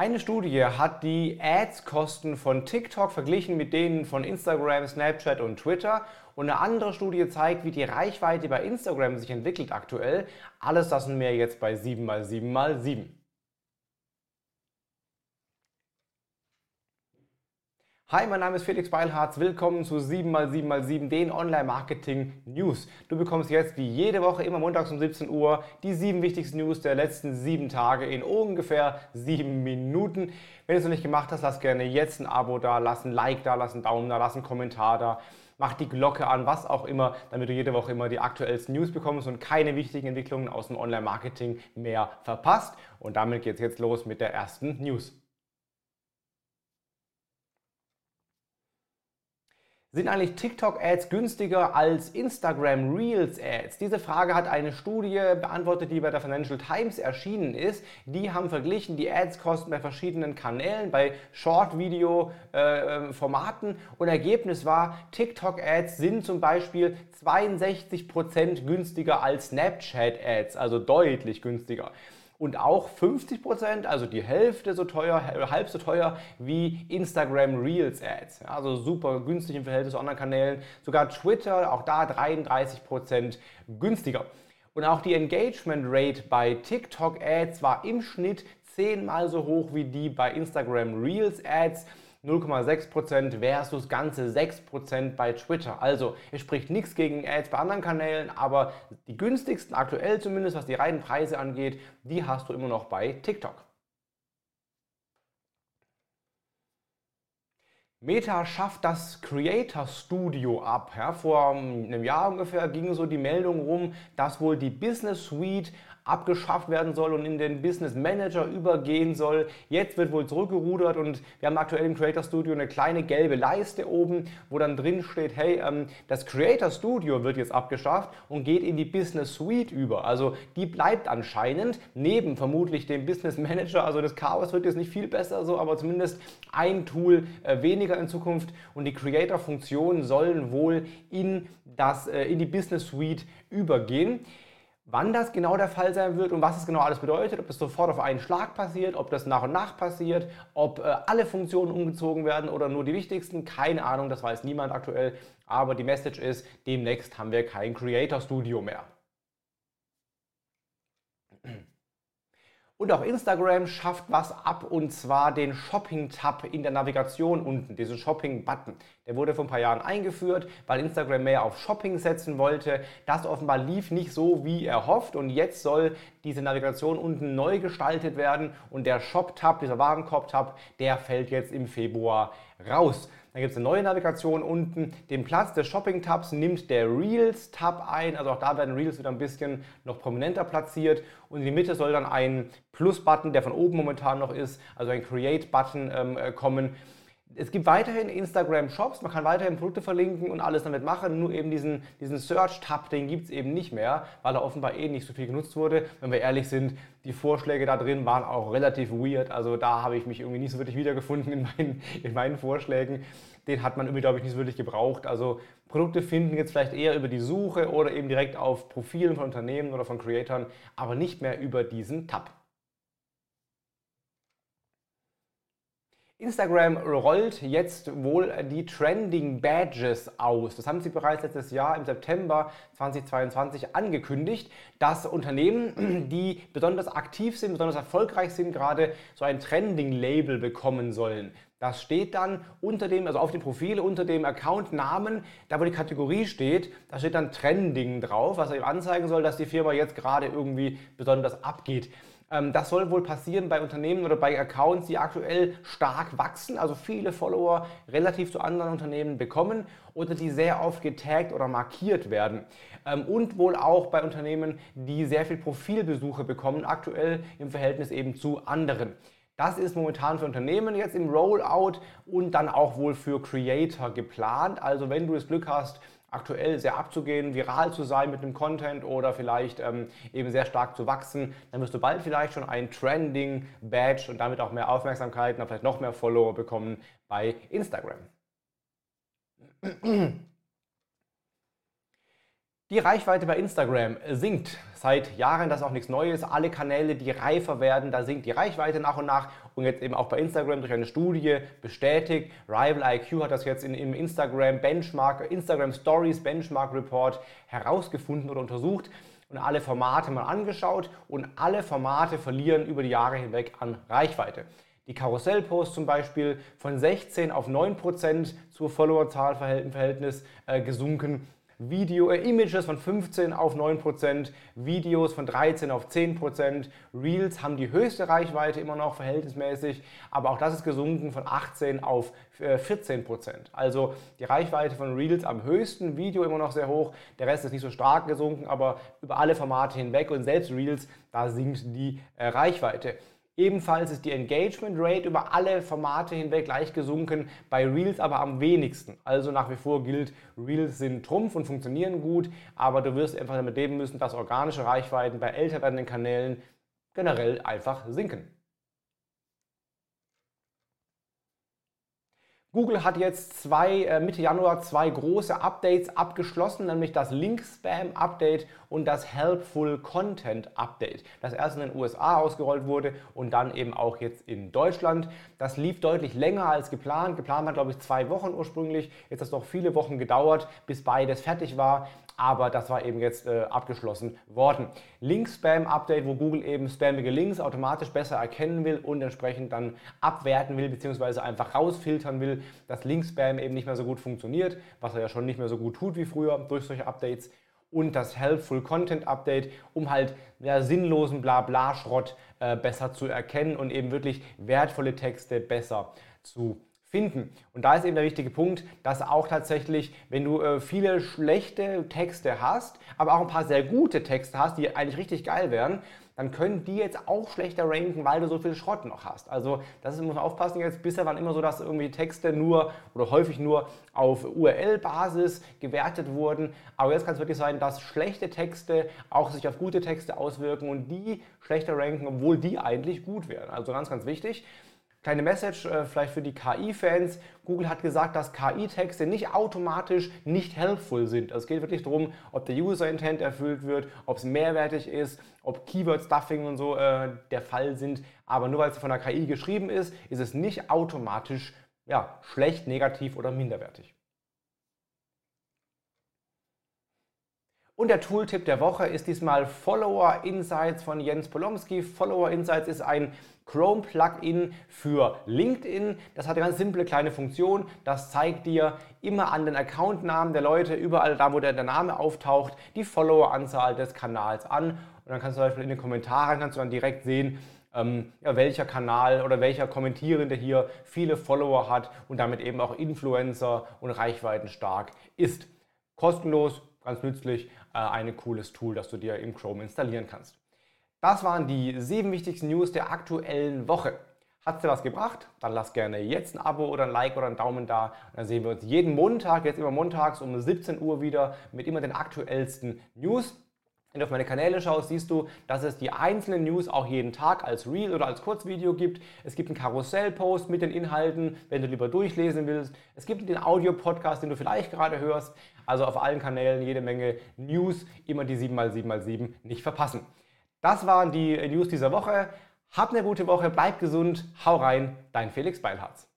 Eine Studie hat die Ads-Kosten von TikTok verglichen mit denen von Instagram, Snapchat und Twitter. Und eine andere Studie zeigt, wie die Reichweite bei Instagram sich entwickelt aktuell. Alles das und mehr jetzt bei 7x7x7. Hi, mein Name ist Felix Beilharz. Willkommen zu 7x7x7, den Online-Marketing-News. Du bekommst jetzt wie jede Woche immer montags um 17 Uhr die sieben wichtigsten News der letzten sieben Tage in ungefähr sieben Minuten. Wenn du es noch nicht gemacht hast, lass gerne jetzt ein Abo da, lass ein Like da, lass einen Daumen da, lass einen Kommentar da. Mach die Glocke an, was auch immer, damit du jede Woche immer die aktuellsten News bekommst und keine wichtigen Entwicklungen aus dem Online-Marketing mehr verpasst. Und damit geht es jetzt los mit der ersten News. Sind eigentlich TikTok-Ads günstiger als Instagram Reels-Ads? Diese Frage hat eine Studie beantwortet, die bei der Financial Times erschienen ist. Die haben verglichen die Ads-Kosten bei verschiedenen Kanälen, bei Short-Video-Formaten und Ergebnis war, TikTok-Ads sind zum Beispiel 62% günstiger als Snapchat-Ads, also deutlich günstiger und auch 50% also die Hälfte so teuer, halb so teuer wie Instagram Reels Ads. also super günstig im Verhältnis zu anderen Kanälen. Sogar Twitter, auch da 33% günstiger. Und auch die Engagement Rate bei TikTok Ads war im Schnitt zehnmal so hoch wie die bei Instagram Reels Ads. 0,6% versus ganze 6% bei Twitter. Also es spricht nichts gegen Ads bei anderen Kanälen, aber die günstigsten, aktuell zumindest, was die reinen Preise angeht, die hast du immer noch bei TikTok. Meta schafft das Creator Studio ab. Ja, vor einem Jahr ungefähr ging so die Meldung rum, dass wohl die Business Suite abgeschafft werden soll und in den Business Manager übergehen soll. Jetzt wird wohl zurückgerudert und wir haben aktuell im Creator Studio eine kleine gelbe Leiste oben, wo dann drin steht, hey, ähm, das Creator Studio wird jetzt abgeschafft und geht in die Business Suite über. Also die bleibt anscheinend neben vermutlich dem Business Manager. Also das Chaos wird jetzt nicht viel besser so, aber zumindest ein Tool äh, weniger in Zukunft und die Creator-Funktionen sollen wohl in, das, äh, in die Business Suite übergehen. Wann das genau der Fall sein wird und was es genau alles bedeutet, ob das sofort auf einen Schlag passiert, ob das nach und nach passiert, ob äh, alle Funktionen umgezogen werden oder nur die wichtigsten, keine Ahnung, das weiß niemand aktuell. Aber die Message ist, demnächst haben wir kein Creator Studio mehr. Und auch Instagram schafft was ab und zwar den Shopping-Tab in der Navigation unten, diesen Shopping-Button. Der wurde vor ein paar Jahren eingeführt, weil Instagram mehr auf Shopping setzen wollte. Das offenbar lief nicht so wie erhofft und jetzt soll diese Navigation unten neu gestaltet werden und der Shop-Tab, dieser Warenkorb-Tab, der fällt jetzt im Februar raus. Dann gibt es eine neue Navigation unten. Den Platz des Shopping-Tabs nimmt der Reels-Tab ein. Also auch da werden Reels wieder ein bisschen noch prominenter platziert. Und in die Mitte soll dann ein Plus-Button, der von oben momentan noch ist, also ein Create-Button ähm, äh, kommen. Es gibt weiterhin Instagram-Shops, man kann weiterhin Produkte verlinken und alles damit machen, nur eben diesen, diesen Search-Tab, den gibt es eben nicht mehr, weil er offenbar eh nicht so viel genutzt wurde. Wenn wir ehrlich sind, die Vorschläge da drin waren auch relativ weird, also da habe ich mich irgendwie nicht so wirklich wiedergefunden in meinen, in meinen Vorschlägen. Den hat man irgendwie, glaube ich, nicht so wirklich gebraucht. Also Produkte finden jetzt vielleicht eher über die Suche oder eben direkt auf Profilen von Unternehmen oder von Creatoren, aber nicht mehr über diesen Tab. Instagram rollt jetzt wohl die Trending Badges aus. Das haben sie bereits letztes Jahr im September 2022 angekündigt, dass Unternehmen, die besonders aktiv sind, besonders erfolgreich sind, gerade so ein Trending-Label bekommen sollen. Das steht dann unter dem, also auf dem Profil, unter dem Account-Namen, da wo die Kategorie steht, da steht dann Trending drauf, was eben anzeigen soll, dass die Firma jetzt gerade irgendwie besonders abgeht. Ähm, das soll wohl passieren bei Unternehmen oder bei Accounts, die aktuell stark wachsen, also viele Follower relativ zu anderen Unternehmen bekommen oder die sehr oft getaggt oder markiert werden. Ähm, und wohl auch bei Unternehmen, die sehr viel Profilbesuche bekommen, aktuell im Verhältnis eben zu anderen. Das ist momentan für Unternehmen jetzt im Rollout und dann auch wohl für Creator geplant. Also wenn du das Glück hast, aktuell sehr abzugehen, viral zu sein mit einem Content oder vielleicht ähm, eben sehr stark zu wachsen, dann wirst du bald vielleicht schon ein Trending Badge und damit auch mehr Aufmerksamkeit und vielleicht noch mehr Follower bekommen bei Instagram. Die Reichweite bei Instagram sinkt seit Jahren, das ist auch nichts Neues. Alle Kanäle, die reifer werden, da sinkt die Reichweite nach und nach. Und jetzt eben auch bei Instagram durch eine Studie bestätigt. Rival IQ hat das jetzt in, im Instagram Benchmark, Instagram Stories Benchmark Report herausgefunden oder untersucht und alle Formate mal angeschaut. Und alle Formate verlieren über die Jahre hinweg an Reichweite. Die Karussellpost zum Beispiel von 16 auf 9% zur Followerzahlverhältnis äh, gesunken Video, äh, Images von 15 auf 9%, Videos von 13 auf 10%, Reels haben die höchste Reichweite immer noch verhältnismäßig, aber auch das ist gesunken von 18 auf äh, 14%. Also die Reichweite von Reels am höchsten, Video immer noch sehr hoch, der Rest ist nicht so stark gesunken, aber über alle Formate hinweg und selbst Reels, da sinkt die äh, Reichweite. Ebenfalls ist die Engagement Rate über alle Formate hinweg leicht gesunken, bei Reels aber am wenigsten. Also nach wie vor gilt, Reels sind Trumpf und funktionieren gut, aber du wirst einfach damit leben müssen, dass organische Reichweiten bei älter werdenden Kanälen generell einfach sinken. Google hat jetzt zwei, äh, Mitte Januar zwei große Updates abgeschlossen, nämlich das Link Spam Update und das Helpful Content Update. Das erst in den USA ausgerollt wurde und dann eben auch jetzt in Deutschland. Das lief deutlich länger als geplant. Geplant war, glaube ich, zwei Wochen ursprünglich. Jetzt hat es doch viele Wochen gedauert, bis beides fertig war aber das war eben jetzt äh, abgeschlossen worden. Link-Spam-Update, wo Google eben spammige Links automatisch besser erkennen will und entsprechend dann abwerten will, beziehungsweise einfach rausfiltern will, dass Link-Spam eben nicht mehr so gut funktioniert, was er ja schon nicht mehr so gut tut wie früher durch solche Updates. Und das Helpful Content Update, um halt ja, sinnlosen Blabla-Schrott äh, besser zu erkennen und eben wirklich wertvolle Texte besser zu finden. Und da ist eben der wichtige Punkt, dass auch tatsächlich, wenn du äh, viele schlechte Texte hast, aber auch ein paar sehr gute Texte hast, die eigentlich richtig geil wären, dann können die jetzt auch schlechter ranken, weil du so viel Schrott noch hast. Also das muss man aufpassen jetzt. Bisher waren immer so, dass irgendwie Texte nur oder häufig nur auf URL-Basis gewertet wurden. Aber jetzt kann es wirklich sein, dass schlechte Texte auch sich auf gute Texte auswirken und die schlechter ranken, obwohl die eigentlich gut wären. Also ganz, ganz wichtig. Kleine Message äh, vielleicht für die KI-Fans. Google hat gesagt, dass KI-Texte nicht automatisch nicht helpful sind. Also es geht wirklich darum, ob der User-Intent erfüllt wird, ob es mehrwertig ist, ob Keyword-Stuffing und so äh, der Fall sind. Aber nur weil es von der KI geschrieben ist, ist es nicht automatisch ja, schlecht, negativ oder minderwertig. Und der Tooltip der Woche ist diesmal Follower Insights von Jens Polomski. Follower Insights ist ein Chrome-Plugin für LinkedIn. Das hat eine ganz simple kleine Funktion. Das zeigt dir immer an den Accountnamen der Leute, überall da, wo der, Name auftaucht, die Follower-Anzahl des Kanals an. Und dann kannst du zum Beispiel in den Kommentaren kannst du dann direkt sehen, ähm, ja, welcher Kanal oder welcher Kommentierende hier viele Follower hat und damit eben auch Influencer und Reichweiten stark ist. Kostenlos, ganz nützlich, ein cooles Tool, das du dir im Chrome installieren kannst. Das waren die sieben wichtigsten News der aktuellen Woche. Hat es dir was gebracht? Dann lass gerne jetzt ein Abo oder ein Like oder einen Daumen da. Und dann sehen wir uns jeden Montag, jetzt immer montags um 17 Uhr wieder mit immer den aktuellsten News. Wenn du auf meine Kanäle schaust, siehst du, dass es die einzelnen News auch jeden Tag als Reel oder als Kurzvideo gibt. Es gibt einen Karussellpost mit den Inhalten, wenn du lieber durchlesen willst. Es gibt den Audio-Podcast, den du vielleicht gerade hörst. Also auf allen Kanälen jede Menge News, immer die 7x7x7 nicht verpassen. Das waren die News dieser Woche. Hab eine gute Woche, bleib gesund, hau rein, dein Felix Beilharz.